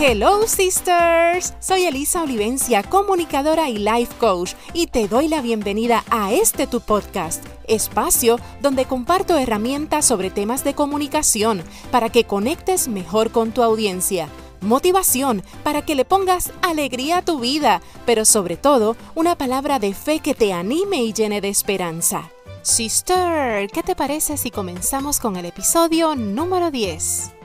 Hello sisters, soy Elisa Olivencia, comunicadora y life coach, y te doy la bienvenida a este tu podcast, espacio donde comparto herramientas sobre temas de comunicación para que conectes mejor con tu audiencia motivación para que le pongas alegría a tu vida, pero sobre todo una palabra de fe que te anime y llene de esperanza. Sister, ¿qué te parece si comenzamos con el episodio número 10?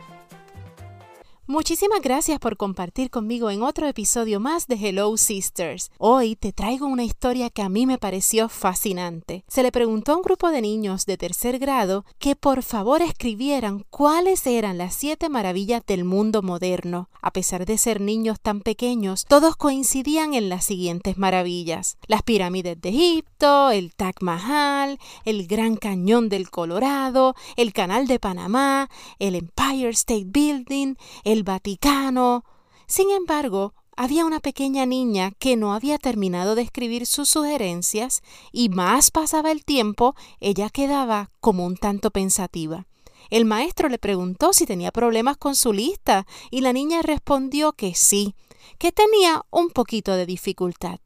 Muchísimas gracias por compartir conmigo en otro episodio más de Hello Sisters. Hoy te traigo una historia que a mí me pareció fascinante. Se le preguntó a un grupo de niños de tercer grado que por favor escribieran cuáles eran las siete maravillas del mundo moderno. A pesar de ser niños tan pequeños, todos coincidían en las siguientes maravillas. Las pirámides de Egipto, el Taj Mahal, el Gran Cañón del Colorado, el Canal de Panamá, el Empire State Building, el Vaticano. Sin embargo, había una pequeña niña que no había terminado de escribir sus sugerencias y más pasaba el tiempo, ella quedaba como un tanto pensativa. El maestro le preguntó si tenía problemas con su lista y la niña respondió que sí, que tenía un poquito de dificultad.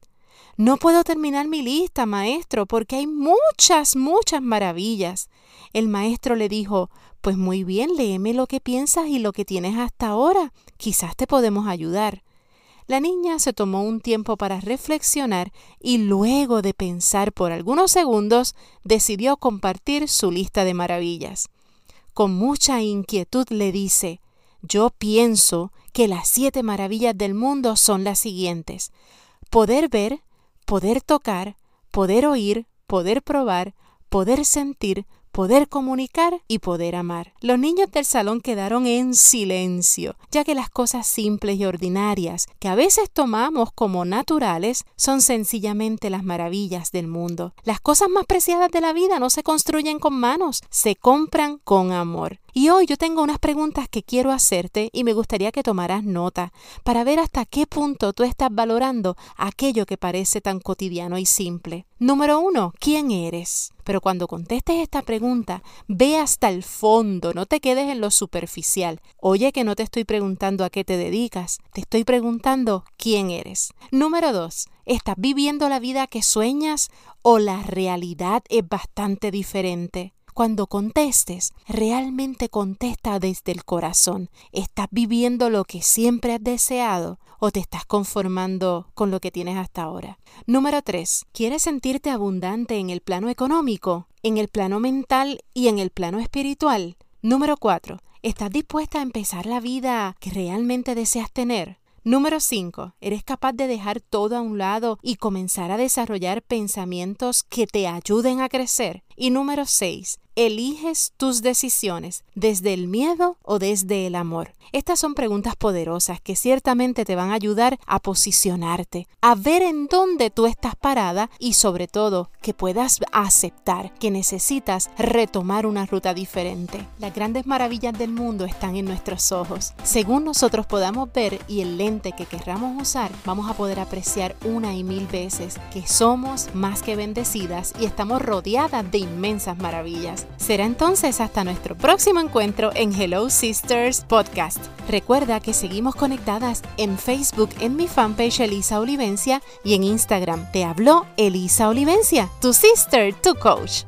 No puedo terminar mi lista, maestro, porque hay muchas, muchas maravillas. El maestro le dijo, pues muy bien, léeme lo que piensas y lo que tienes hasta ahora. Quizás te podemos ayudar. La niña se tomó un tiempo para reflexionar y luego de pensar por algunos segundos decidió compartir su lista de maravillas. Con mucha inquietud le dice, yo pienso que las siete maravillas del mundo son las siguientes. Poder ver, poder tocar, poder oír, poder probar, poder sentir, poder comunicar y poder amar. Los niños del salón quedaron en silencio, ya que las cosas simples y ordinarias que a veces tomamos como naturales son sencillamente las maravillas del mundo. Las cosas más preciadas de la vida no se construyen con manos, se compran con amor. Y hoy yo tengo unas preguntas que quiero hacerte y me gustaría que tomaras nota para ver hasta qué punto tú estás valorando aquello que parece tan cotidiano y simple. Número uno, ¿quién eres? Pero cuando contestes esta pregunta, ve hasta el fondo, no te quedes en lo superficial. Oye que no te estoy preguntando a qué te dedicas, te estoy preguntando quién eres. Número dos, ¿estás viviendo la vida que sueñas o la realidad es bastante diferente? Cuando contestes, realmente contesta desde el corazón. ¿Estás viviendo lo que siempre has deseado o te estás conformando con lo que tienes hasta ahora? Número 3. ¿Quieres sentirte abundante en el plano económico, en el plano mental y en el plano espiritual? Número 4. ¿Estás dispuesta a empezar la vida que realmente deseas tener? Número 5. Eres capaz de dejar todo a un lado y comenzar a desarrollar pensamientos que te ayuden a crecer. Y número 6 eliges tus decisiones desde el miedo o desde el amor? Estas son preguntas poderosas que ciertamente te van a ayudar a posicionarte, a ver en dónde tú estás parada y sobre todo que puedas aceptar que necesitas retomar una ruta diferente. Las grandes maravillas del mundo están en nuestros ojos. Según nosotros podamos ver y el lente que querramos usar, vamos a poder apreciar una y mil veces que somos más que bendecidas y estamos rodeadas de inmensas maravillas. Será entonces hasta nuestro próximo encuentro en Hello Sisters Podcast. Recuerda que seguimos conectadas en Facebook en mi fanpage Elisa Olivencia y en Instagram te habló Elisa Olivencia, tu sister, tu coach.